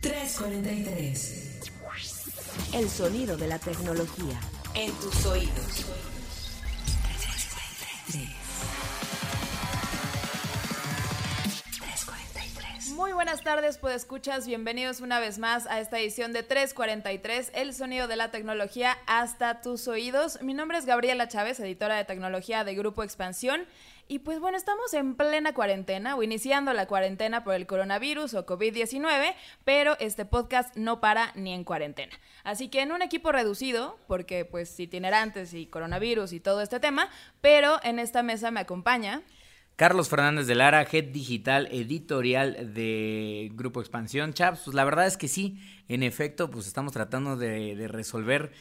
343. El sonido de la tecnología. En tus oídos. Muy buenas tardes, pues escuchas, bienvenidos una vez más a esta edición de 343, el sonido de la tecnología hasta tus oídos. Mi nombre es Gabriela Chávez, editora de tecnología de Grupo Expansión. Y pues bueno, estamos en plena cuarentena o iniciando la cuarentena por el coronavirus o COVID-19, pero este podcast no para ni en cuarentena. Así que en un equipo reducido, porque pues itinerantes y coronavirus y todo este tema, pero en esta mesa me acompaña Carlos Fernández de Lara, Head Digital Editorial de Grupo Expansión. Chaps, pues la verdad es que sí, en efecto, pues estamos tratando de, de, resolver.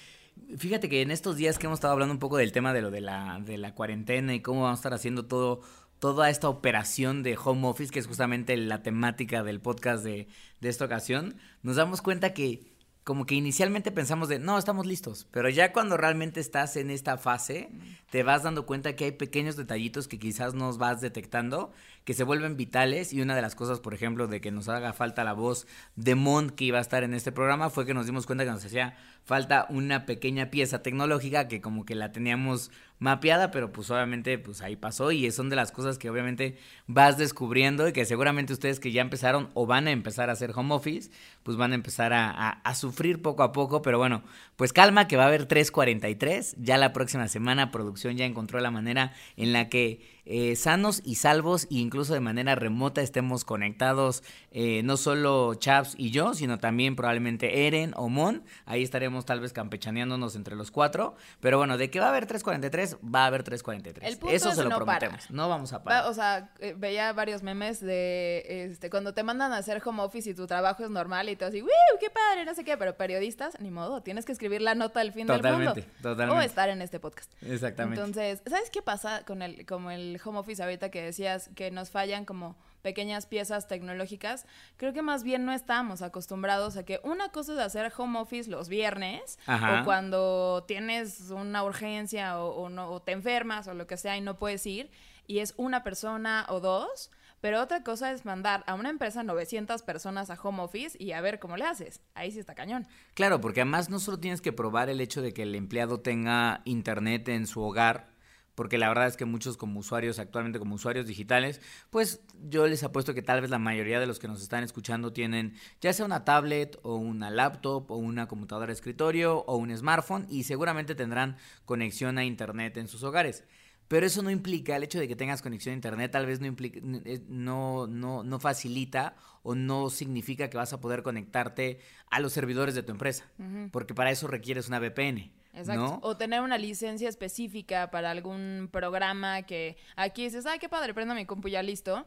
Fíjate que en estos días que hemos estado hablando un poco del tema de lo de la, de la cuarentena y cómo vamos a estar haciendo todo, toda esta operación de home office, que es justamente la temática del podcast de, de esta ocasión, nos damos cuenta que como que inicialmente pensamos de, no, estamos listos, pero ya cuando realmente estás en esta fase, te vas dando cuenta que hay pequeños detallitos que quizás nos vas detectando, que se vuelven vitales, y una de las cosas, por ejemplo, de que nos haga falta la voz de Mont que iba a estar en este programa, fue que nos dimos cuenta que nos hacía falta una pequeña pieza tecnológica que como que la teníamos mapeada, pero pues obviamente pues ahí pasó y son de las cosas que obviamente vas descubriendo y que seguramente ustedes que ya empezaron o van a empezar a hacer home office, pues van a empezar a, a, sufrir poco a poco, pero bueno, pues calma que va a haber 343, ya la próxima semana producción ya encontró la manera en la que eh, sanos y salvos e incluso de manera remota estemos conectados eh, no solo Chaps y yo, sino también probablemente Eren o Mon, ahí estaremos tal vez campechaneándonos entre los cuatro, pero bueno, de que va a haber 343, va a haber 343. El punto Eso es se lo no prometemos, no vamos a parar. Va- O sea, eh, veía varios memes de este cuando te mandan a hacer home office y tu trabajo es normal y todo así, ¡Woo! ¡Qué padre! No sé qué, pero periodistas, ni modo, tienes que escribir la nota del fin del mundo. totalmente. O estar en este podcast. Exactamente. Entonces, ¿sabes qué pasa con el, como el home office ahorita que decías que nos fallan como pequeñas piezas tecnológicas? Creo que más bien no estamos acostumbrados a que una cosa es hacer home office los viernes Ajá. o cuando tienes una urgencia o, o no, o te enfermas o lo que sea y no puedes ir y es una persona o dos. Pero otra cosa es mandar a una empresa 900 personas a home office y a ver cómo le haces. Ahí sí está cañón. Claro, porque además no solo tienes que probar el hecho de que el empleado tenga internet en su hogar, porque la verdad es que muchos como usuarios, actualmente como usuarios digitales, pues yo les apuesto que tal vez la mayoría de los que nos están escuchando tienen ya sea una tablet o una laptop o una computadora de escritorio o un smartphone y seguramente tendrán conexión a internet en sus hogares. Pero eso no implica, el hecho de que tengas conexión a internet tal vez no implica, eh, no, no, no facilita o no significa que vas a poder conectarte a los servidores de tu empresa, porque para eso requieres una VPN. Exacto. ¿no? O tener una licencia específica para algún programa que aquí dices, ay, qué padre, prendo mi compu ya listo.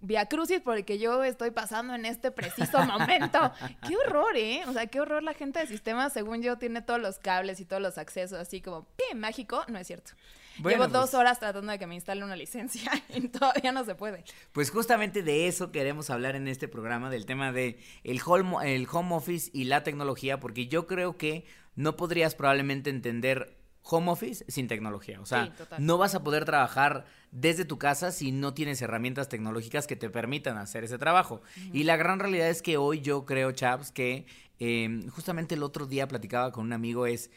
Via Crucis porque yo estoy pasando en este preciso momento. qué horror, ¿eh? O sea, qué horror la gente de sistemas, según yo, tiene todos los cables y todos los accesos así como, ¡pim! mágico. No es cierto. Bueno, Llevo dos pues- horas tratando de que me instale una licencia y todavía no se puede. Pues justamente de eso queremos hablar en este programa, del tema de el home, el home office y la tecnología, porque yo creo que no podrías probablemente entender home office sin tecnología. O sea, Sí, no vas a poder trabajar desde tu casa si no tienes herramientas tecnológicas que te permitan hacer ese trabajo. Y la gran realidad es que hoy yo creo, Chaps, que eh, justamente el otro día platicaba con un amigo es,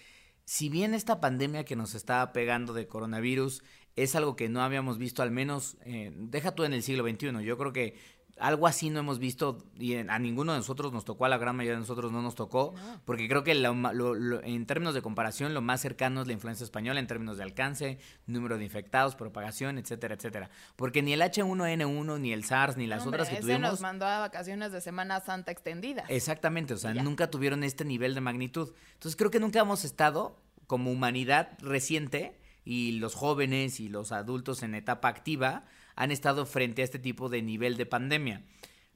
si bien esta pandemia que nos está pegando de coronavirus es algo que no habíamos visto al menos, eh, deja tú en el siglo XXI, yo creo que algo así no hemos visto y a ninguno de nosotros nos tocó, a la gran mayoría de nosotros no nos tocó, porque creo que lo ma- lo- lo- en términos de comparación lo más cercano es la influenza española en términos de alcance, número de infectados, propagación, etcétera, etcétera. Porque ni el H1N1, ni el SARS, ni las otras que tuvimos... nos mandó a vacaciones de Semana Santa extendida. Exactamente, o sea, Ya. nunca tuvieron este nivel de magnitud. Entonces creo que nunca hemos estado como humanidad reciente y los jóvenes y los adultos en etapa activa han estado frente a este tipo de nivel de pandemia.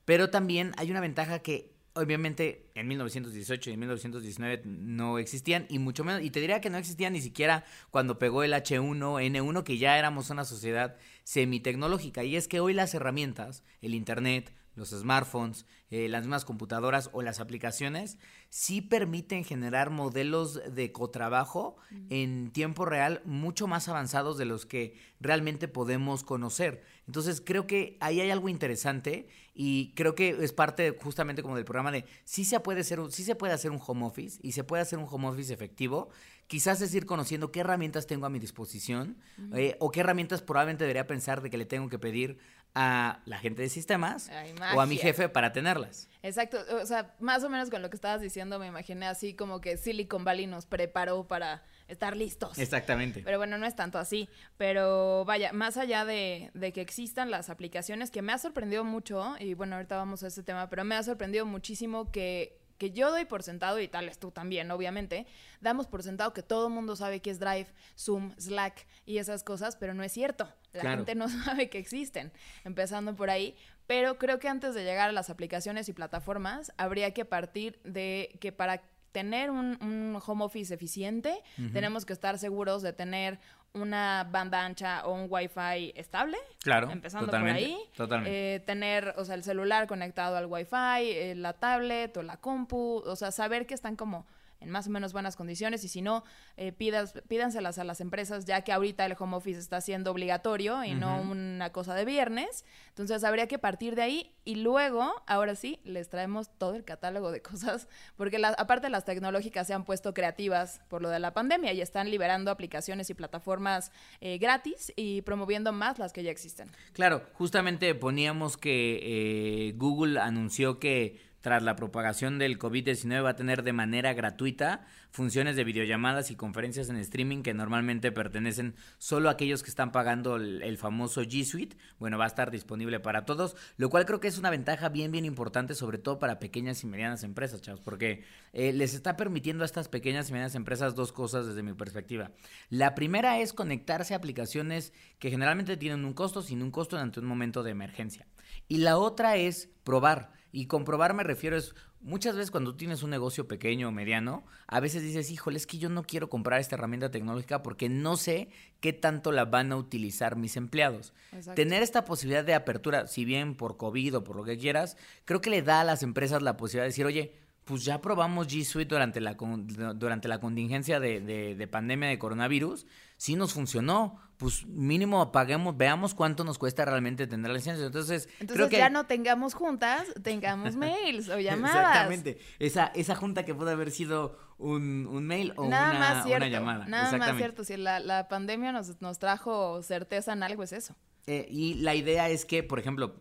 Pero también hay una ventaja que obviamente en 1918 y en 1919 no existían y mucho menos, y te diría que no existían ni siquiera cuando pegó el H1N1, que ya éramos una sociedad semitecnológica. Y es que hoy las herramientas, el Internet, los smartphones, eh, las mismas computadoras o las aplicaciones, sí permiten generar modelos de cotrabajo en tiempo real mucho más avanzados de los que realmente podemos conocer. Entonces creo que ahí hay algo interesante y creo que es parte justamente como del programa de sí se puede ser, sí se puede hacer un home office y se puede hacer un home office efectivo. Quizás es ir conociendo qué herramientas tengo a mi disposición eh, o qué herramientas probablemente debería pensar de que le tengo que pedir a la gente de sistemas o a mi jefe para tenerlas. Exacto, o sea, más o menos con lo que estabas diciendo me imaginé así como que Silicon Valley nos preparó para estar listos. Exactamente. Pero bueno, no es tanto así. Pero vaya, más allá de, de, que existan las aplicaciones, que me ha sorprendido mucho, y bueno, ahorita vamos a ese tema, pero me ha sorprendido muchísimo que que yo doy por sentado, y tal es tú también, obviamente, damos por sentado que todo el mundo sabe que es Drive, Zoom, Slack y esas cosas, pero no es cierto. La gente no sabe que existen, empezando por ahí. Pero creo que antes de llegar a las aplicaciones y plataformas, habría que partir de que para tener un, home office eficiente, tenemos que estar seguros de tener una banda ancha o un wifi estable. Claro. Empezando por ahí. Totalmente. Eh, tener, o sea, el celular conectado al wifi, eh, la tablet o la compu, o sea, saber que están como en más o menos buenas condiciones y si no, eh, pidas, pídanselas a las empresas ya que ahorita el home office está siendo obligatorio y no una cosa de viernes. Entonces habría que partir de ahí y luego, ahora sí, les traemos todo el catálogo de cosas porque la, aparte las tecnológicas se han puesto creativas por lo de la pandemia y están liberando aplicaciones y plataformas eh, gratis y promoviendo más las que ya existen. Claro, justamente poníamos que eh, Google anunció que tras la propagación del COVID-19 va a tener de manera gratuita funciones de videollamadas y conferencias en streaming que normalmente pertenecen solo a aquellos que están pagando el, famoso G Suite. Bueno, va a estar disponible para todos, lo cual creo que es una ventaja bien, bien importante, sobre todo para pequeñas y medianas empresas, chavos, porque eh, les está permitiendo a estas pequeñas y medianas empresas dos cosas desde mi perspectiva. La primera es conectarse a aplicaciones que generalmente tienen un costo, sin un costo ante un momento de emergencia. Y la otra es probar. Y comprobar me refiero es, muchas veces cuando tienes un negocio pequeño o mediano, a veces dices, híjole, es que yo no quiero comprar esta herramienta tecnológica porque no sé qué tanto la van a utilizar mis empleados. Tener esta posibilidad de apertura, si bien por COVID o por lo que quieras, creo que le da a las empresas la posibilidad de decir, oye, pues ya probamos G Suite durante la, durante la contingencia de, de, pandemia de coronavirus, sí nos funcionó, pues mínimo paguemos, veamos cuánto nos cuesta realmente tener la licencia. Entonces, creo que... ya no tengamos juntas, tengamos mails o llamadas. Exactamente, esa, esa junta que puede haber sido un, un mail o una, una, llamada. Nada más cierto, si la, la pandemia nos, nos trajo certeza en algo es eso. Eh, y la idea es que, por ejemplo,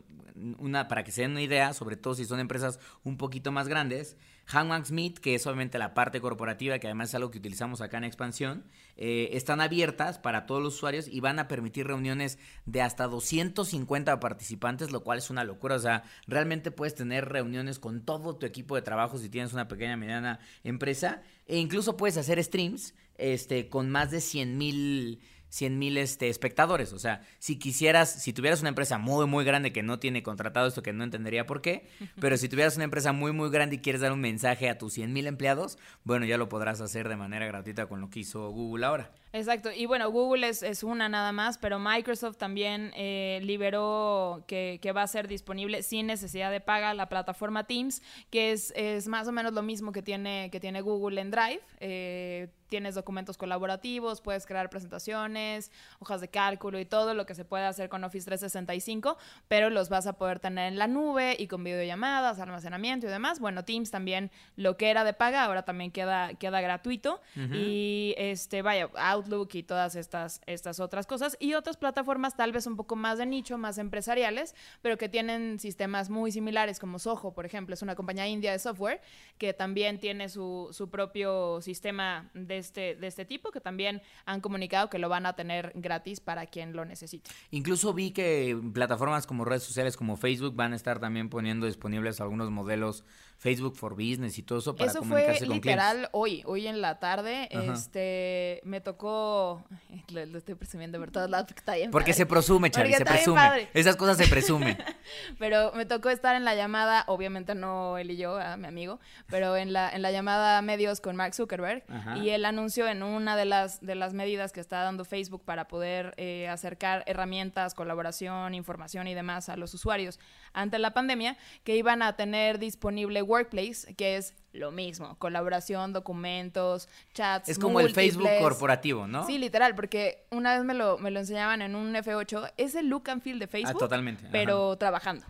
una, para que se den una idea, sobre todo si son empresas un poquito más grandes, Hanwang Smith, que es obviamente la parte corporativa, que además es algo que utilizamos acá en expansión, eh, están abiertas para todos los usuarios y van a permitir reuniones de hasta 250 participantes, lo cual es una locura. O sea, realmente puedes tener reuniones con todo tu equipo de trabajo si tienes una pequeña mediana empresa, e incluso puedes hacer streams este, con más de 100 mil 100 mil este, espectadores. O sea, si quisieras, si tuvieras una empresa muy, muy grande que no tiene contratado esto, que no entendería por qué, pero si tuvieras una empresa muy, muy grande y quieres dar un mensaje a tus 100 mil empleados, bueno, ya lo podrás hacer de manera gratuita con lo que hizo Google ahora. Exacto, y bueno, Google es, es una nada más, pero Microsoft también eh, liberó que, que, va a ser disponible sin necesidad de paga la plataforma Teams, que es, es más o menos lo mismo que tiene, que tiene Google en Drive. Eh, tienes documentos colaborativos, puedes crear presentaciones, hojas de cálculo y todo lo que se puede hacer con Office 365, pero los vas a poder tener en la nube y con videollamadas, almacenamiento y demás. Bueno, Teams también lo que era de paga ahora también queda, queda gratuito. Y este, vaya, Outlook y todas estas, estas otras cosas. Y otras plataformas tal vez un poco más de nicho, más empresariales, pero que tienen sistemas muy similares como Soho, por ejemplo, es una compañía india de software que también tiene su, su propio sistema de este, de este tipo, que también han comunicado que lo van a tener gratis para quien lo necesite. Incluso vi que plataformas como redes sociales como Facebook van a estar también poniendo disponibles algunos modelos Facebook for Business y todo eso para eso comunicarse fue literal hoy, hoy en la tarde, este, me tocó Lo, estoy presumiendo por todos lados porque está bien. Porque se presume, Chavi, se presume. Esas cosas se presumen. pero me tocó estar en la llamada, obviamente no él y yo, a mi amigo, pero en la, en la llamada medios con Mark Zuckerberg. Y él anunció en una de las, de las medidas que está dando Facebook para poder eh, acercar herramientas, colaboración, información y demás a los usuarios ante la pandemia, que iban a tener disponible Workplace, que es lo mismo, colaboración, documentos, chats. Es como el Facebook corporativo, ¿no? Sí, literal, porque una vez me lo, me lo enseñaban en un F8, es el look and feel de ah, Facebook. totalmente. Pero trabajando.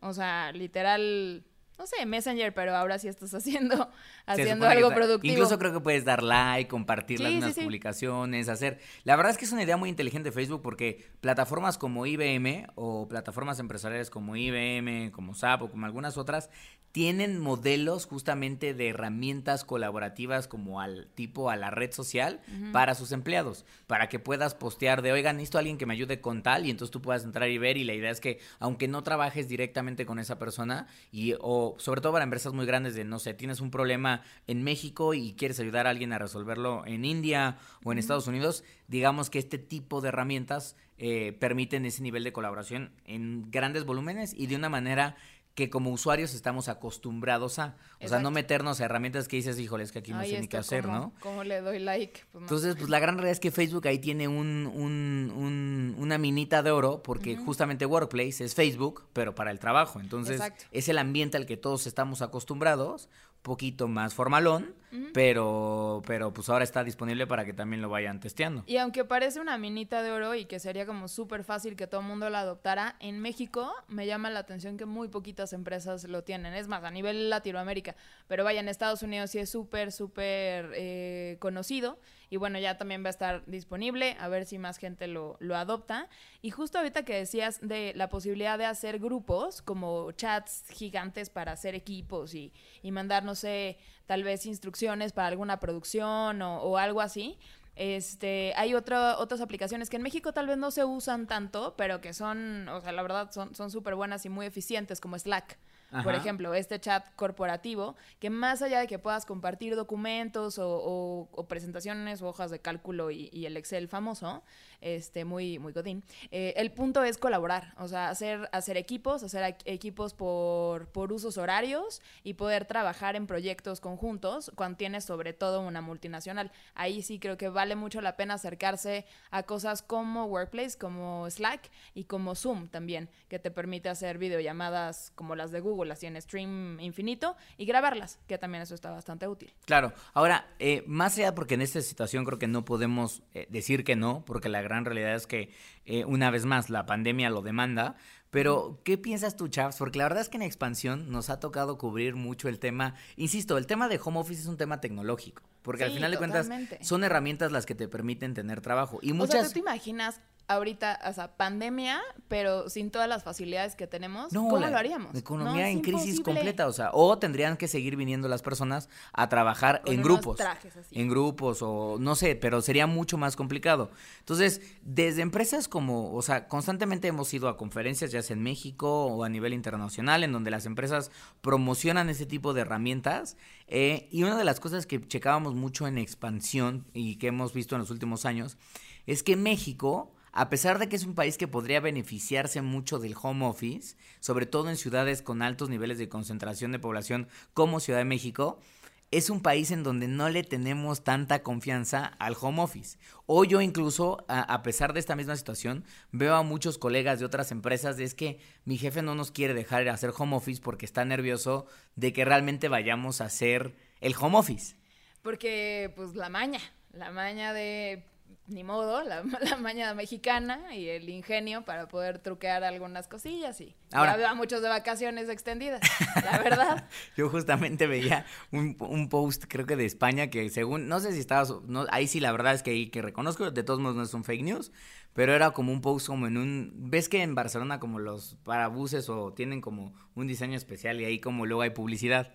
O sea, literal no sé, Messenger, pero ahora sí estás haciendo, haciendo algo productivo. Incluso creo que puedes dar like, compartir las mismas publicaciones, hacer. La verdad es que es una idea muy inteligente Facebook porque plataformas como IBM o plataformas empresariales como IBM, como SAP o como algunas otras tienen modelos justamente de herramientas colaborativas como al tipo a la red social para sus empleados, para que puedas postear de, oigan, necesito a alguien que me ayude con tal y entonces tú puedas entrar y ver y la idea es que aunque no trabajes directamente con esa persona y o sobre todo para empresas muy grandes de, no sé, tienes un problema en México y quieres ayudar a alguien a resolverlo en India o en Estados Unidos, digamos que este tipo de herramientas eh, permiten ese nivel de colaboración en grandes volúmenes y de una manera que como usuarios estamos acostumbrados a. O sea, no meternos a herramientas que dices, híjole, es que aquí no sé ni qué hacer, ¿no? ¿Cómo le doy like? Pues Entonces, pues la gran realidad es que Facebook ahí tiene un, un, una minita de oro, porque justamente Workplace es Facebook, pero para el trabajo. Entonces, es el ambiente al que todos estamos acostumbrados, poquito más formalón, pero, pero pues ahora está disponible para que también lo vayan testeando. Y aunque parece una minita de oro y que sería como súper fácil que todo el mundo la adoptara, en México me llama la atención que muy poquitas empresas lo tienen. Es más, a nivel Latinoamérica, pero vaya, en Estados Unidos sí es súper, súper eh, conocido y bueno, ya también va a estar disponible, a ver si más gente lo, lo adopta. Y justo ahorita que decías de la posibilidad de hacer grupos, como chats gigantes para hacer equipos y, y mandar, no sé, tal vez instrucciones para alguna producción o, algo así. Este, hay otro, otras aplicaciones que en México tal vez no se usan tanto, pero que son, o sea, la verdad son súper buenas y muy eficientes, como Slack. Por ejemplo, este chat corporativo, que más allá de que puedas compartir documentos o, presentaciones o hojas de cálculo y, el Excel famoso, este, muy, muy godín, eh, el punto es colaborar, o sea, hacer, hacer equipos, hacer equipos por, por usos horarios y poder trabajar en proyectos conjuntos cuando tienes sobre todo una multinacional. Ahí sí creo que vale mucho la pena acercarse a cosas como Workplace, como Slack y como Zoom también, que te permite hacer videollamadas como las de Google así en stream infinito, y grabarlas, que también eso está bastante útil. Claro. Ahora, eh, más allá porque en esta situación creo que no podemos eh, decir que no, porque la gran realidad es que, eh, una vez más, la pandemia lo demanda, pero, ¿qué piensas tú, Chaps? Porque la verdad es que en expansión nos ha tocado cubrir mucho el tema. Insisto, el tema de home office es un tema tecnológico. Porque al final de cuentas son herramientas las que te permiten tener trabajo. Y muchas. O sea, ¿tú te imaginas ahorita, o sea, pandemia, pero sin todas las facilidades que tenemos, ¿cómo lo haríamos? Economía en crisis completa, o sea, o tendrían que seguir viniendo las personas a trabajar en grupos, en grupos o no sé, pero sería mucho más complicado. Entonces, desde empresas como, o sea, constantemente hemos ido a conferencias, ya sea en México o a nivel internacional, en donde las empresas promocionan ese tipo de herramientas. Eh, y una de las cosas que checábamos mucho en expansión y que hemos visto en los últimos años es que México a pesar de que es un país que podría beneficiarse mucho del home office, sobre todo en ciudades con altos niveles de concentración de población como Ciudad de México, es un país en donde no le tenemos tanta confianza al home office. O yo incluso, a, pesar de esta misma situación, veo a muchos colegas de otras empresas de es que mi jefe no nos quiere dejar hacer home office porque está nervioso de que realmente vayamos a hacer el home office. Porque, pues, la maña, la maña de ni modo, la, la, maña mexicana y el ingenio para poder truquear algunas cosillas y Ahora, ya muchos de vacaciones extendidas, la verdad. Yo justamente veía un, un, post, creo que de España, que según, no sé si estabas, no, ahí sí la verdad es que ahí que reconozco, de todos modos no es un fake news, pero era como un post como en un, ves que en Barcelona como los parabuses o tienen como un diseño especial y ahí como luego hay publicidad.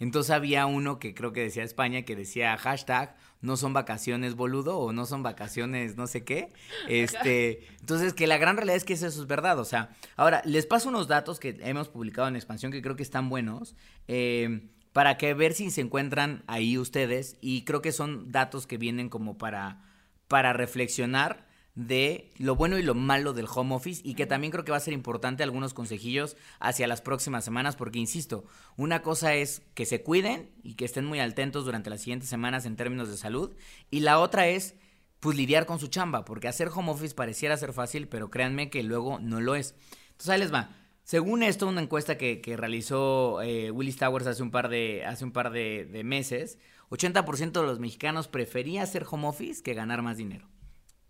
Entonces había uno que creo que decía España que decía hashtag no son vacaciones boludo o no son vacaciones no sé qué. Este, entonces que la gran realidad es que eso es verdad, o sea, ahora les paso unos datos que hemos publicado en expansión que creo que están buenos. Eh, para que ver si se encuentran ahí ustedes y creo que son datos que vienen como para para reflexionar de lo bueno y lo malo del home office y que también creo que va a ser importante algunos consejillos hacia las próximas semanas porque insisto, una cosa es que se cuiden y que estén muy atentos durante las siguientes semanas en términos de salud y la otra es pues lidiar con su chamba porque hacer home office pareciera ser fácil pero créanme que luego no lo es. Entonces ahí les va. Según esto, una encuesta que, realizó eh, Willis Towers hace un par de, hace un par de, de meses, 80% de los mexicanos prefería hacer home office que ganar más dinero.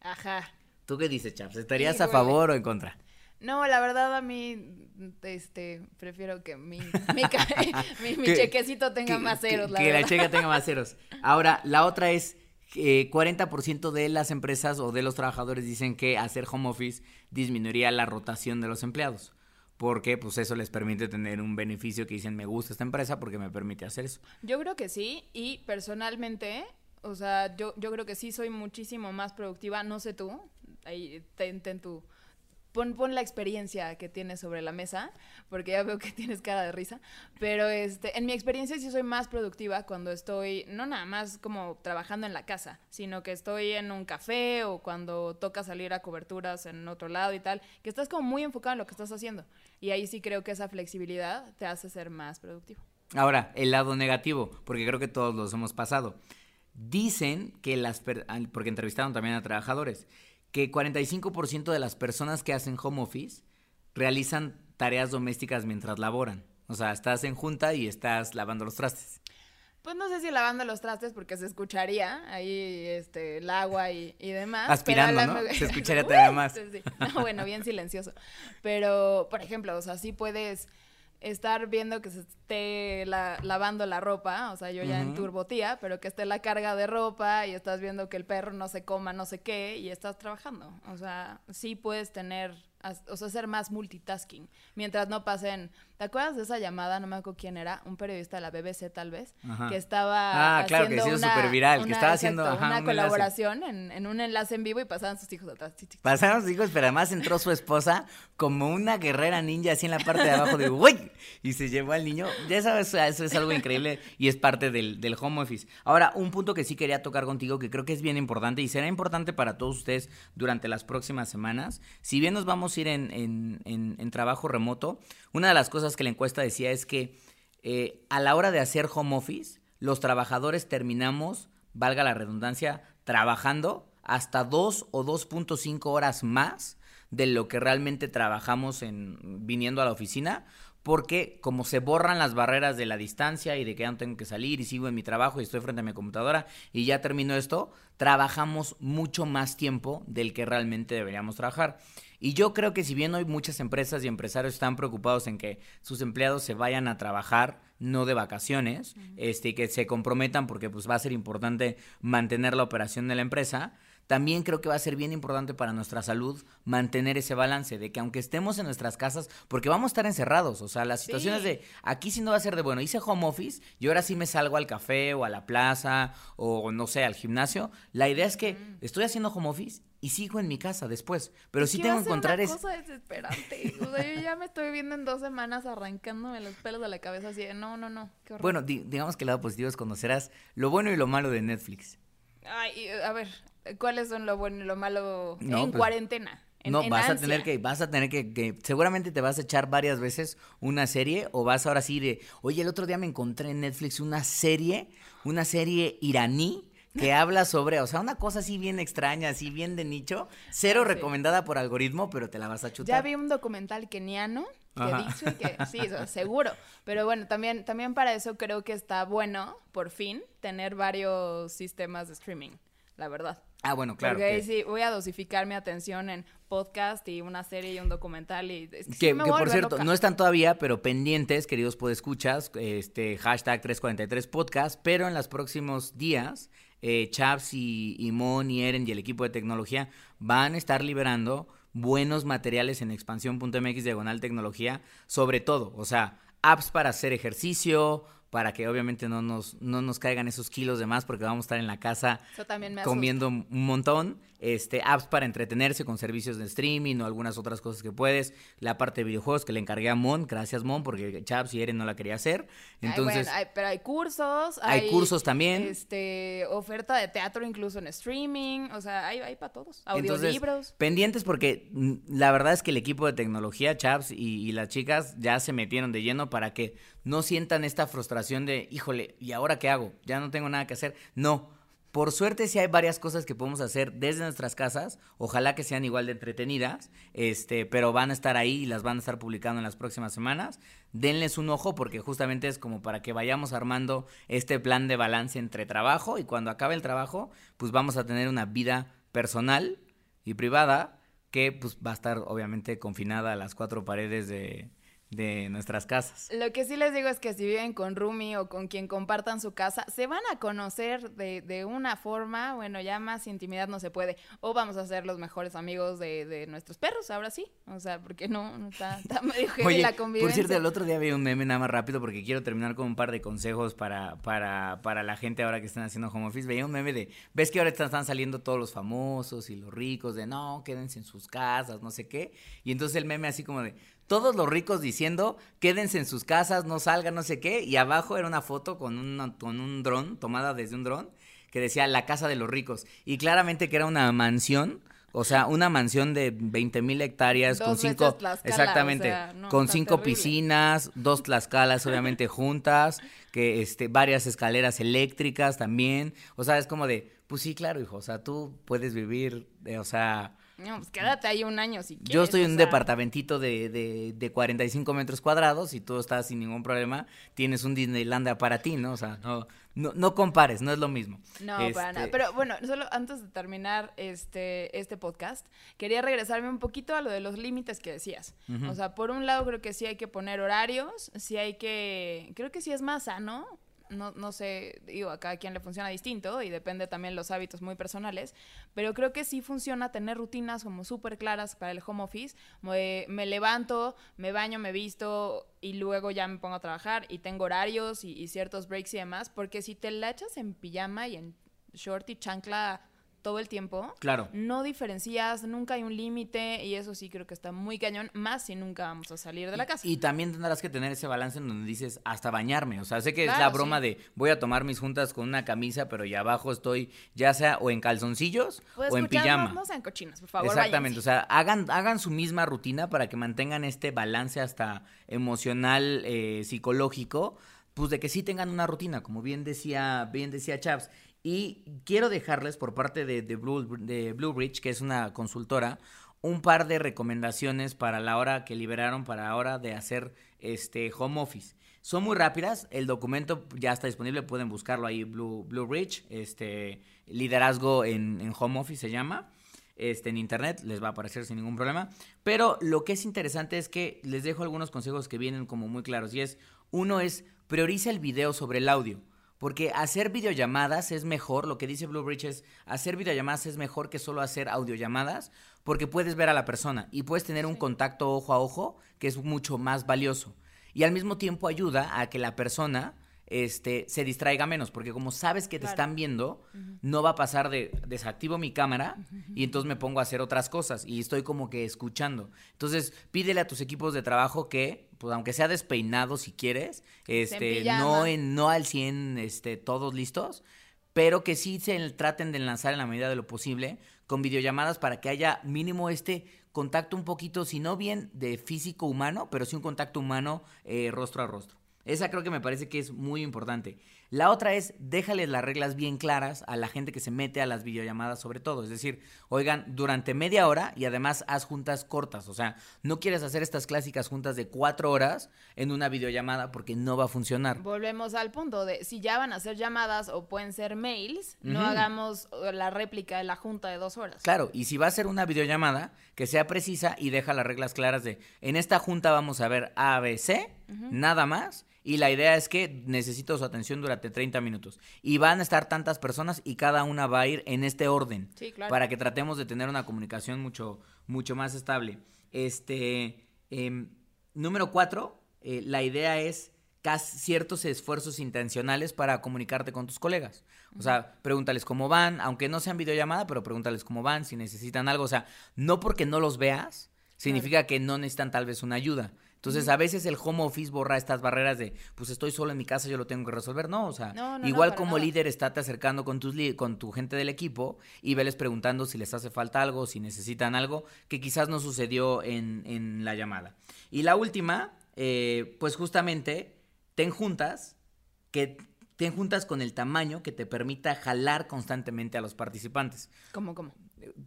Ajá. ¿Tú qué dices, Chaps? ¿Estarías a favor o en contra? No, la verdad a mí, este, prefiero que mi, mi, chequecito tenga más ceros, que, la cheque tenga más ceros. Ahora, la otra es, eh, 40% de las empresas o de los trabajadores dicen que hacer home office disminuiría la rotación de los empleados. Porque pues eso les permite tener un beneficio que dicen me gusta esta empresa porque me permite hacer eso. Yo creo que sí y personalmente, o sea, yo, yo creo que sí soy muchísimo más productiva, no sé tú, ahí ten, tu... Pon, pon, la experiencia que tienes sobre la mesa, porque ya veo que tienes cara de risa, pero este, en mi experiencia sí soy más productiva cuando estoy, no nada más como trabajando en la casa, sino que estoy en un café o cuando toca salir a coberturas en otro lado y tal, que estás como muy enfocado en lo que estás haciendo. Y ahí sí creo que esa flexibilidad te hace ser más productivo. Ahora, el lado negativo, porque creo que todos los hemos pasado. Dicen que las, porque entrevistaron también a trabajadores, que 45% de las personas que hacen home office realizan tareas domésticas mientras laboran. O sea, estás en junta y estás lavando los trastes. Pues no sé si lavando los trastes porque se escucharía ahí este el agua y, demás. Aspirando, ¿no? Se escucharía todavía más. No, bueno, bien silencioso. Pero, por ejemplo, o sea, sí puedes estar viendo que se esté lavando la ropa, o sea, yo ya en turbotía, pero que esté la carga de ropa y estás viendo que el perro no se coma no sé qué y estás trabajando. O sea, sí puedes tener, o sea, ser más multitasking, mientras no pasen ¿Te acuerdas de esa llamada? No me acuerdo quién era, un periodista de la BBC tal vez, que estaba ah, claro, que una, súper viral, que estaba haciendo una colaboración en, un enlace en vivo y pasaban sus hijos atrás. Pasaban sus hijos, pero además entró su esposa como una guerrera ninja así en la parte de abajo de ¡Uy! Y se llevó al niño. Ya sabes, eso es algo increíble y es parte del, del home office. Ahora, un punto que sí quería tocar contigo, que creo que es bien importante y será importante para todos ustedes durante las próximas semanas. Si bien nos vamos a ir en, en, en trabajo remoto, una de las cosas que la encuesta decía es que eh, a la hora de hacer home office, los trabajadores terminamos, valga la redundancia, trabajando hasta 2 o 2.5 horas más de lo que realmente trabajamos en viniendo a la oficina, porque como se borran las barreras de la distancia y de que ya no tengo que salir y sigo en mi trabajo y estoy frente a mi computadora y ya termino esto, trabajamos mucho más tiempo del que realmente deberíamos trabajar. Y yo creo que si bien hoy muchas empresas y empresarios están preocupados en que sus empleados se vayan a trabajar, no de vacaciones, este, que se comprometan porque pues va a ser importante mantener la operación de la empresa, también creo que va a ser bien importante para nuestra salud mantener ese balance de que aunque estemos en nuestras casas, porque vamos a estar encerrados, o sea, las situaciones de aquí sí no va a ser de bueno, hice home office y ahora sí me salgo al café o a la plaza o no sé, al gimnasio, la idea es que estoy haciendo home office y sigo en mi casa después. Pero sí tengo que encontrar es. cosa desesperante. O sea, yo ya me estoy viendo en dos semanas arrancándome los pelos de la cabeza así de no, no, no. Bueno, digamos que el lado positivo es conocerás lo bueno y lo malo de Netflix. Ay, a ver, ¿cuáles son lo bueno y lo malo en pues, cuarentena? no, vas a tener que, vas a tener que, que, seguramente te vas a echar varias veces una serie o vas ahora sí de, oye, el otro día me encontré en Netflix una serie, una serie iraní que habla sobre, o sea, una cosa así bien extraña, así bien de nicho, cero recomendada por algoritmo, pero te la vas a chutar. Ya vi un documental keniano que dicho que sí, seguro, pero bueno, también también para eso creo que está bueno, por fin, tener varios sistemas de streaming, la verdad. Ah, bueno, claro. Porque ahí sí voy a dosificar mi atención en podcast y una serie y un documental y que, que, por cierto no están todavía pero pendientes queridos podescuchas este hashtag 343 podcast pero en los próximos días eh, Chaps y, y Mon y Eren y el equipo de tecnología van a estar liberando buenos materiales en expansión.mx diagonal tecnología, sobre todo, o sea, apps para hacer ejercicio, para que obviamente no nos, no nos caigan esos kilos de más porque vamos a estar en la casa comiendo un montón. Este, apps para entretenerse con servicios de streaming o algunas otras cosas que puedes. La parte de videojuegos que le encargué a Mon, gracias Mon, porque Chaps y Eren no la quería hacer. Entonces, Ay, bueno, hay- pero hay cursos. Hay cursos también. Este, oferta de teatro incluso en streaming. O sea, hay, hay para todos. Audiolibros. pendientes porque la verdad es que el equipo de tecnología, Chaps y, y las chicas ya se metieron de lleno para que no sientan esta frustración de, híjole, ¿y ahora qué hago? Ya no tengo nada que hacer. No. Por suerte sí hay varias cosas que podemos hacer desde nuestras casas, ojalá que sean igual de entretenidas, este, pero van a estar ahí y las van a estar publicando en las próximas semanas. Denles un ojo porque justamente es como para que vayamos armando este plan de balance entre trabajo y cuando acabe el trabajo, pues vamos a tener una vida personal y privada que pues va a estar obviamente confinada a las cuatro paredes de, de nuestras casas. Lo que sí les digo es que si viven con Rumi o con quien compartan su casa, se van a conocer de, de una forma, bueno, ya más intimidad no se puede. O vamos a ser los mejores amigos de, de nuestros perros, ahora sí. O sea, porque no, no está, está medio heavy Oye, la por convivencia. cierto, el otro día vi un meme nada más rápido porque quiero terminar con un par de consejos para, para, para la gente ahora que están haciendo home office. Veía un meme de, ves que ahora están, están saliendo todos los famosos y los ricos de, no, quédense en sus casas, no sé qué. Y entonces el meme así como de, todos los ricos diciendo, quédense en sus casas, no salgan, no sé qué. Y abajo era una foto con, una- con un dron, tomada desde un dron, que decía la casa de los ricos. Y claramente que era una mansión. O sea, una mansión de 20 mil hectáreas Dos con cinco, Tlaxcala, exactamente, o sea, no, con cinco terrible. piscinas, dos tlaxcalas obviamente juntas, que este, varias escaleras eléctricas también. O sea, es como de, pues sí, claro, hijo, o sea, tú puedes vivir, eh, o sea, No, pues quédate ahí un año si quieres. yo estoy en un sea, departamentito de, de, de 45 metros cuadrados y tú estás sin ningún problema, tienes un Disneylandia para ti, ¿no? O sea, no, no, no compares, no es lo mismo. No, para Este, nada. Pero bueno, solo antes de terminar este, este podcast, quería regresarme un poquito a lo de los límites que decías. O sea, por un lado creo que sí hay que poner horarios, sí hay que, creo que sí es más sano. No, no sé, digo, a cada quien le funciona distinto y depende también los hábitos muy personales, pero creo que sí funciona tener rutinas como súper claras para el home office. Me, levanto, me baño, me visto y luego ya me pongo a trabajar y tengo horarios y, y ciertos breaks y demás, porque si te la echas en pijama y en short y chancla todo el tiempo, Claro. no diferencias, nunca hay un límite y eso sí creo que está muy cañón, más si nunca vamos a salir de la casa. Y, y también tendrás que tener ese balance en donde dices hasta bañarme. O sea, sé que es la broma sí. de voy a tomar mis juntas con una camisa, pero y abajo estoy ya sea o en calzoncillos Pues, o en pijama. No, no sean cochinos, por favor. Exactamente, váyanse. o sea, hagan, hagan su misma rutina para que mantengan este balance hasta emocional, eh, psicológico, pues de que sí tengan una rutina, como bien decía, bien decía Chaps. Y quiero dejarles por parte de, de, Blue, de Blue que es una consultora, un par de recomendaciones para la hora que liberaron para la hora de hacer este home office. Son muy rápidas, el documento ya está disponible, pueden buscarlo ahí, Blue, Blue este, liderazgo en, en home office se llama este, en internet, les va a aparecer sin ningún problema. Pero lo que es interesante es que les dejo algunos consejos que vienen como muy claros. Y es, uno es, prioriza el video sobre el audio. Porque hacer videollamadas es mejor, lo que dice Blue Bridge es, hacer videollamadas es mejor que solo hacer audiollamadas, porque puedes ver a la persona y puedes tener un contacto ojo a ojo que es mucho más valioso. Y al mismo tiempo ayuda a que la persona este, se distraiga menos, porque como sabes que te Claro. están viendo, no va a pasar de desactivo mi cámara y entonces me pongo a hacer otras cosas y estoy como que escuchando. Entonces, pídele a tus equipos de trabajo que, pues aunque sea despeinado si quieres, este, no en no al 100 este todos listos, pero que sí se traten de enlazar en la medida de lo posible con videollamadas para que haya mínimo este contacto un poquito, si no bien de físico humano, pero sí un contacto humano eh, rostro a rostro. Esa creo que me parece que es muy importante. La otra es, déjales las reglas bien claras a la gente que se mete a las videollamadas sobre todo. Es decir, oigan, durante media hora y además haz juntas cortas. O sea, no quieres hacer estas clásicas juntas de cuatro horas en una videollamada porque no va a funcionar. Volvemos al punto de si ya van a ser llamadas o pueden ser mails, no hagamos la réplica de la junta de dos horas. Claro, y si va a ser una videollamada, que sea precisa y deja las reglas claras de, en esta junta vamos a ver A, B, C, nada más, y la idea es que necesito su atención durante 30 minutos. Y van a estar tantas personas y cada una va a ir en este orden, Sí, claro. para que tratemos de tener una comunicación mucho, mucho más estable. Este, em, número cuatro, eh, la idea es ciertos esfuerzos intencionales para comunicarte con tus colegas. O sea, pregúntales cómo van, aunque no sean videollamada, pero pregúntales cómo van, si necesitan algo. O sea, no porque no los veas, significa que no necesitan tal vez una ayuda. Entonces, a veces el home office borra estas barreras de, pues estoy solo en mi casa, yo lo tengo que resolver. No, o sea, igual como líder, estate acercando con, tus con tu gente del equipo y veles preguntando si les hace falta algo, si necesitan algo, que quizás no sucedió en, en la llamada. Y la última, eh, pues justamente, ten juntas que ten juntas con el tamaño que te permita jalar constantemente a los participantes. ¿Cómo, cómo?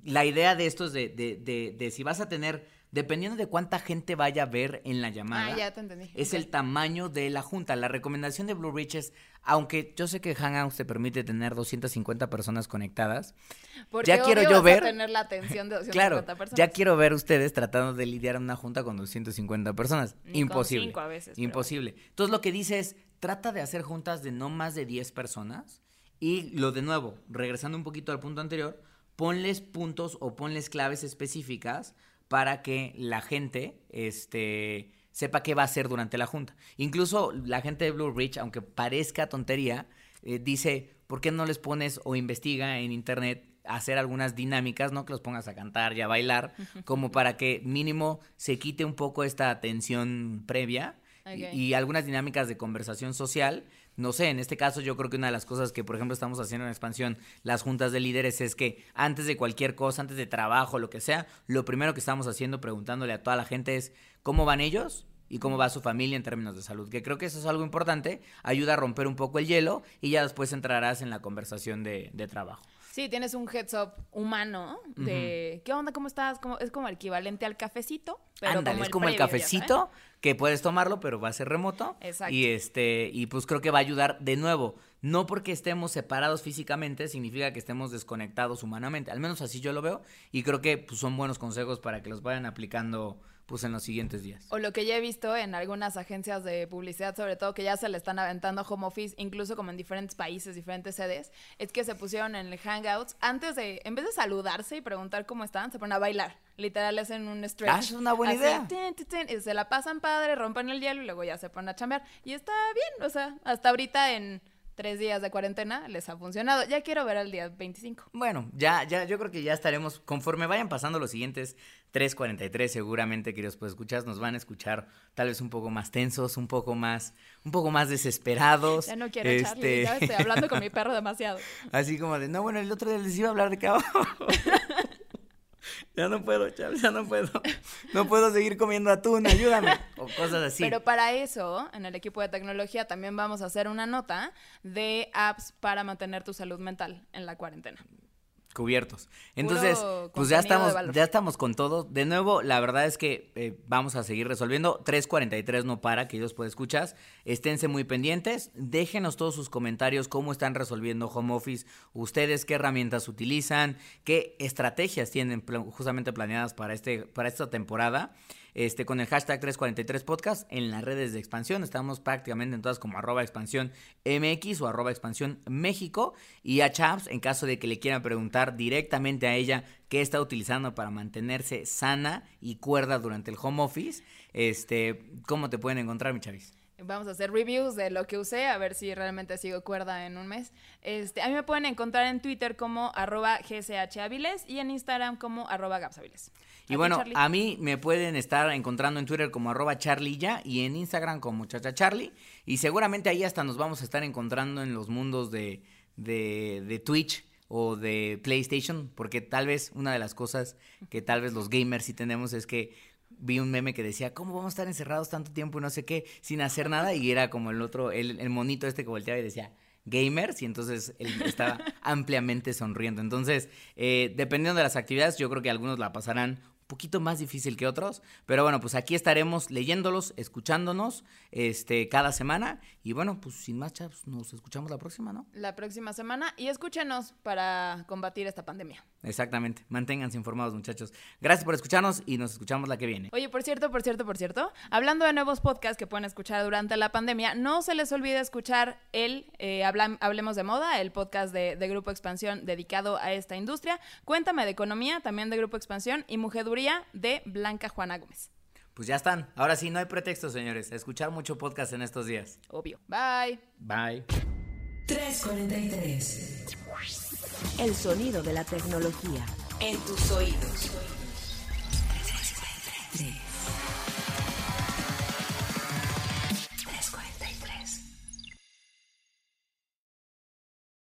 La idea de esto es de, de, de si vas a tener dependiendo de cuánta gente vaya a ver en la llamada, ah, entendí. es el tamaño de la junta. La recomendación de Blue Ridge es, aunque yo sé que Hangouts te permite tener 250 personas conectadas, ya quiero yo ver tener la atención de 250 claro, personas. ya quiero ver ustedes tratando de lidiar una junta con 250 personas. Imposible. a veces, Imposible. Entonces lo que dice es, trata de hacer juntas de no más de 10 personas y lo de nuevo, regresando un poquito al punto anterior, ponles puntos o ponles claves específicas para que la gente este, sepa qué va a hacer durante la junta. Incluso la gente de Blue Ridge, aunque parezca tontería, eh, dice, ¿por qué no les pones o investiga en internet hacer algunas dinámicas, no que los pongas a cantar y a bailar, como para que mínimo se quite un poco esta tensión previa y, algunas dinámicas de conversación social no sé, en este caso yo creo que una de las cosas que, por ejemplo, estamos haciendo en expansión, las juntas de líderes, es que antes de cualquier cosa, antes de trabajo, lo que sea, lo primero que estamos haciendo, preguntándole a toda la gente es, ¿cómo van ellos? y cómo va su familia en términos de salud. Que creo que eso es algo importante, ayuda a romper un poco el hielo y ya después entrarás en la conversación de, de trabajo. Sí, tienes un heads up humano de ¿qué onda? ¿Cómo estás? Como, es como el equivalente al cafecito. Pero Ándale, es como el cafecito que puedes tomarlo, pero va a ser remoto. Exacto. Y este, y pues creo que va a ayudar de nuevo. No porque estemos separados físicamente significa que estemos desconectados humanamente. Al menos así yo lo veo. Y creo que pues, son buenos consejos para que los vayan aplicando pues en los siguientes días. O lo que ya he visto en algunas agencias de publicidad, sobre todo que ya se le están aventando home office, incluso como en diferentes países, diferentes sedes, es que se pusieron en el Hangouts, antes de, en vez de saludarse y preguntar cómo están, se ponen a bailar. Literal hacen un stretch. Ah, es una buena idea. y se la pasan padre, rompen el hielo y luego ya se ponen a chambear. Y está bien, o sea, hasta ahorita en tres días de cuarentena les ha funcionado. Ya quiero ver al día 25. Bueno, ya, ya, yo creo que ya estaremos, conforme vayan pasando los siguientes 3.43, seguramente, queridos pues escuchas, nos van a escuchar tal vez un poco más tensos, un poco más, un poco más desesperados. Ya no quiero este... ya estoy hablando con mi perro demasiado. Así como de, no, bueno, el otro día les iba a hablar de caballo. ya no puedo, Charles, ya no puedo. No puedo seguir comiendo atún, ayúdame. O cosas así. Pero para eso, en el equipo de tecnología también vamos a hacer una nota de apps para mantener tu salud mental en la cuarentena cubiertos. Entonces, pues ya estamos, ya estamos con todo. De nuevo, la verdad es que eh, vamos a seguir resolviendo. 343 no para, que ellos pueden escuchar. Esténse muy pendientes. Déjenos todos sus comentarios, cómo están resolviendo home office, ustedes qué herramientas utilizan, qué estrategias tienen justamente planeadas para, este, para esta temporada este, con el hashtag 343podcast en las redes de expansión. Estamos prácticamente en todas como arroba expansión MX o arroba expansión México. Y a Chaps, en caso de que le quieran preguntar directamente a ella qué está utilizando para mantenerse sana y cuerda durante el home office, este, ¿cómo te pueden encontrar, mi Chavis? Vamos a hacer reviews de lo que usé, a ver si realmente sigo cuerda en un mes. Este, a mí me pueden encontrar en Twitter como arroba gchaviles y en Instagram como arroba gapsaviles. Y bueno, a mí me pueden estar encontrando en Twitter como arroba charlilla y en Instagram como chachacharly. Y seguramente ahí hasta nos vamos a estar encontrando en los mundos de, de, de Twitch o de PlayStation, porque tal vez una de las cosas que tal vez los gamers sí tenemos es que vi un meme que decía, ¿cómo vamos a estar encerrados tanto tiempo y no sé qué, sin hacer nada? Y era como el otro, el, monito este que volteaba y decía, gamers, y entonces él estaba ampliamente sonriendo. Entonces, eh, dependiendo de las actividades, yo creo que algunos la pasarán poquito más difícil que otros, pero bueno, pues aquí estaremos leyéndolos, escuchándonos este cada semana y bueno, pues sin más chaps, nos escuchamos la próxima, ¿no? La próxima semana y escúchenos para combatir esta pandemia. Exactamente, manténganse informados muchachos. Gracias por escucharnos y nos escuchamos la que viene. Oye, por cierto, por cierto, por cierto, hablando de nuevos podcasts que pueden escuchar durante la pandemia, no se les olvide escuchar el eh, Hablemos de Moda, el podcast de, de Grupo Expansión dedicado a esta industria. Cuéntame de economía, también de Grupo Expansión y Mujeduría de Blanca Juana Gómez. pues ya están. Ahora sí, no hay pretexto, señores. Escuchar mucho podcast en estos días. Obvio. Bye. Bye. 343. El sonido de la tecnología. En tus oídos. 343.